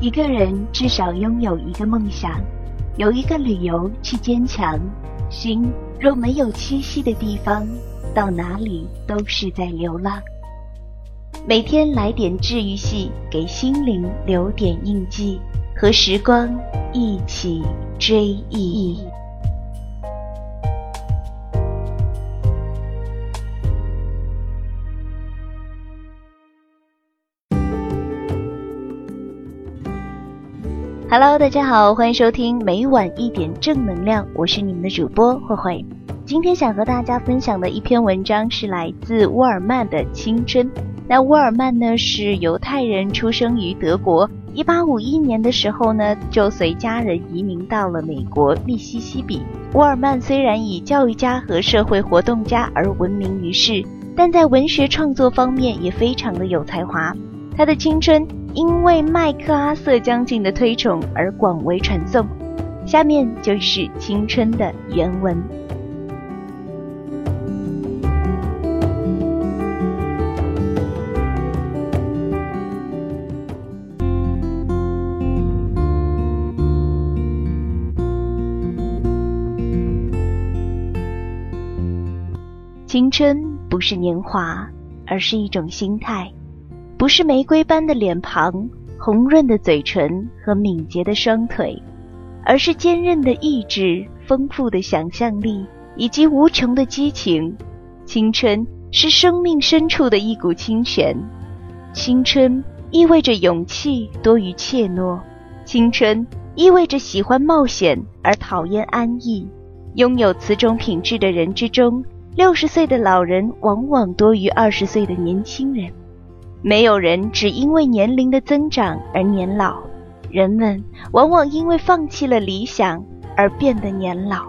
一个人至少拥有一个梦想，有一个理由去坚强。心若没有栖息的地方，到哪里都是在流浪。每天来点治愈系，给心灵留点印记，和时光一起追忆。Hello，大家好，欢迎收听每晚一点正能量，我是你们的主播慧慧。今天想和大家分享的一篇文章是来自沃尔曼的《青春》。那沃尔曼呢是犹太人，出生于德国。一八五一年的时候呢，就随家人移民到了美国密西西比。沃尔曼虽然以教育家和社会活动家而闻名于世，但在文学创作方面也非常的有才华。他的青春因为麦克阿瑟将军的推崇而广为传颂。下面就是《青春》的原文。青春不是年华，而是一种心态；不是玫瑰般的脸庞、红润的嘴唇和敏捷的双腿，而是坚韧的意志、丰富的想象力以及无穷的激情。青春是生命深处的一股清泉，青春意味着勇气多于怯懦，青春意味着喜欢冒险而讨厌安逸。拥有此种品质的人之中。六十岁的老人往往多于二十岁的年轻人，没有人只因为年龄的增长而年老，人们往往因为放弃了理想而变得年老。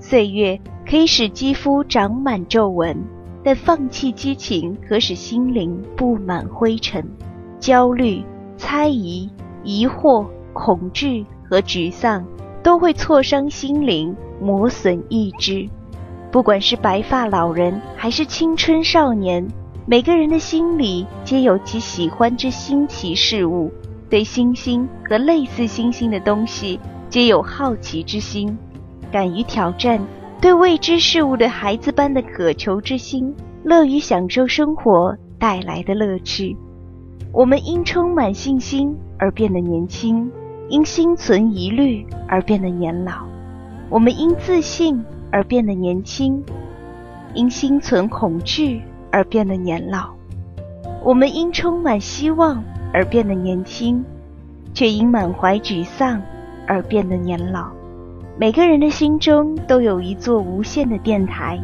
岁月可以使肌肤长满皱纹，但放弃激情可使心灵布满灰尘。焦虑、猜疑、疑惑、恐惧和沮丧都会挫伤心灵，磨损意志。不管是白发老人还是青春少年，每个人的心里皆有其喜欢之新奇事物，对星星和类似星星的东西皆有好奇之心，敢于挑战，对未知事物的孩子般的渴求之心，乐于享受生活带来的乐趣。我们因充满信心而变得年轻，因心存疑虑而变得年老。我们因自信。而变得年轻，因心存恐惧而变得年老。我们因充满希望而变得年轻，却因满怀沮丧而变得年老。每个人的心中都有一座无限的电台，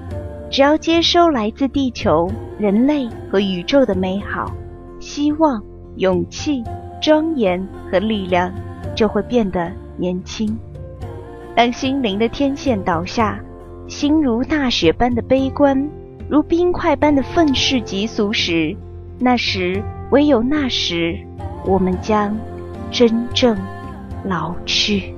只要接收来自地球、人类和宇宙的美好、希望、勇气、庄严和力量，就会变得年轻。当心灵的天线倒下。心如大雪般的悲观，如冰块般的愤世嫉俗时，那时唯有那时，我们将真正老去。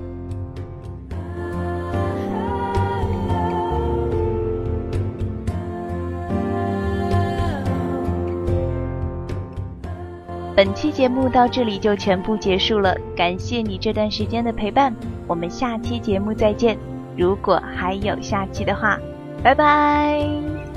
本期节目到这里就全部结束了，感谢你这段时间的陪伴，我们下期节目再见。如果还有下期的话，拜拜。